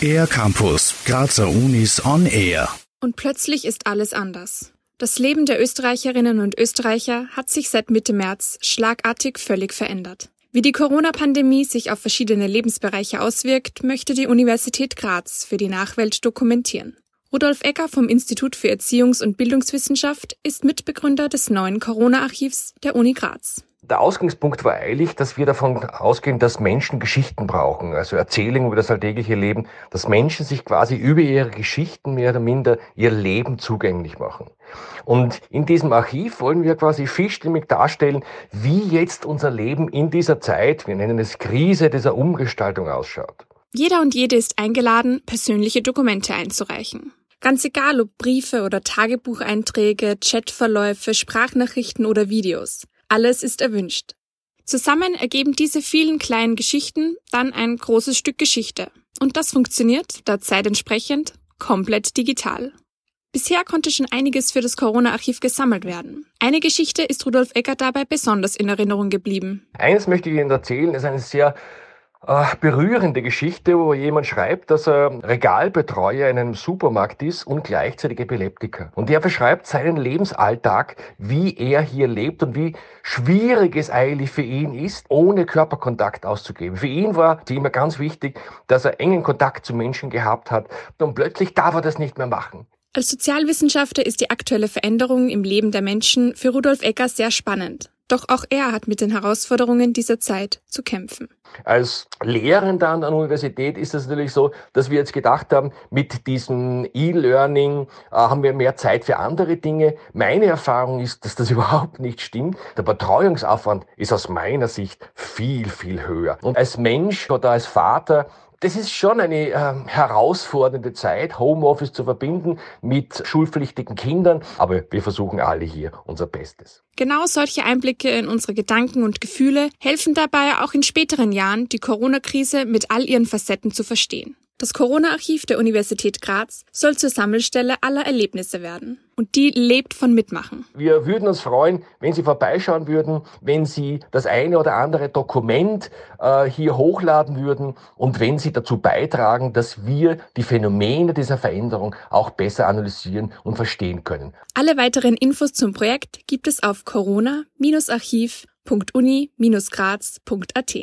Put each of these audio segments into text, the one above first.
Air Campus, Grazer Unis on Air. Und plötzlich ist alles anders. Das Leben der Österreicherinnen und Österreicher hat sich seit Mitte März schlagartig völlig verändert. Wie die Corona-Pandemie sich auf verschiedene Lebensbereiche auswirkt, möchte die Universität Graz für die Nachwelt dokumentieren. Rudolf Ecker vom Institut für Erziehungs- und Bildungswissenschaft ist Mitbegründer des neuen Corona-Archivs der Uni Graz. Der Ausgangspunkt war eigentlich, dass wir davon ausgehen, dass Menschen Geschichten brauchen, also Erzählungen über das alltägliche Leben, dass Menschen sich quasi über ihre Geschichten mehr oder minder ihr Leben zugänglich machen. Und in diesem Archiv wollen wir quasi vielstimmig darstellen, wie jetzt unser Leben in dieser Zeit, wir nennen es Krise dieser Umgestaltung ausschaut. Jeder und jede ist eingeladen, persönliche Dokumente einzureichen. Ganz egal ob Briefe oder Tagebucheinträge, Chatverläufe, Sprachnachrichten oder Videos. Alles ist erwünscht. Zusammen ergeben diese vielen kleinen Geschichten dann ein großes Stück Geschichte. Und das funktioniert, der Zeit entsprechend, komplett digital. Bisher konnte schon einiges für das Corona-Archiv gesammelt werden. Eine Geschichte ist Rudolf Eckert dabei besonders in Erinnerung geblieben. Eines möchte ich Ihnen erzählen, ist eine sehr berührende Geschichte, wo jemand schreibt, dass er Regalbetreuer in einem Supermarkt ist und gleichzeitig Epileptiker. Und er beschreibt seinen Lebensalltag, wie er hier lebt und wie schwierig es eigentlich für ihn ist, ohne Körperkontakt auszugeben. Für ihn war es immer ganz wichtig, dass er engen Kontakt zu Menschen gehabt hat und plötzlich darf er das nicht mehr machen. Als Sozialwissenschaftler ist die aktuelle Veränderung im Leben der Menschen für Rudolf Ecker sehr spannend. Doch auch er hat mit den Herausforderungen dieser Zeit zu kämpfen. Als Lehrender an der Universität ist es natürlich so, dass wir jetzt gedacht haben, mit diesem E-Learning äh, haben wir mehr Zeit für andere Dinge. Meine Erfahrung ist, dass das überhaupt nicht stimmt. Der Betreuungsaufwand ist aus meiner Sicht viel, viel höher. Und als Mensch oder als Vater das ist schon eine äh, herausfordernde Zeit, Homeoffice zu verbinden mit schulpflichtigen Kindern, aber wir versuchen alle hier unser Bestes. Genau solche Einblicke in unsere Gedanken und Gefühle helfen dabei auch in späteren Jahren, die Corona-Krise mit all ihren Facetten zu verstehen. Das Corona-Archiv der Universität Graz soll zur Sammelstelle aller Erlebnisse werden. Und die lebt von Mitmachen. Wir würden uns freuen, wenn Sie vorbeischauen würden, wenn Sie das eine oder andere Dokument äh, hier hochladen würden und wenn Sie dazu beitragen, dass wir die Phänomene dieser Veränderung auch besser analysieren und verstehen können. Alle weiteren Infos zum Projekt gibt es auf corona-archiv.uni-graz.at.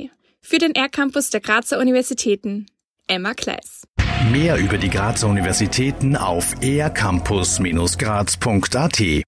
Für den R-Campus der Grazer Universitäten Emma Kleiss. Mehr über die Grazer Universitäten auf ercampus-graz.at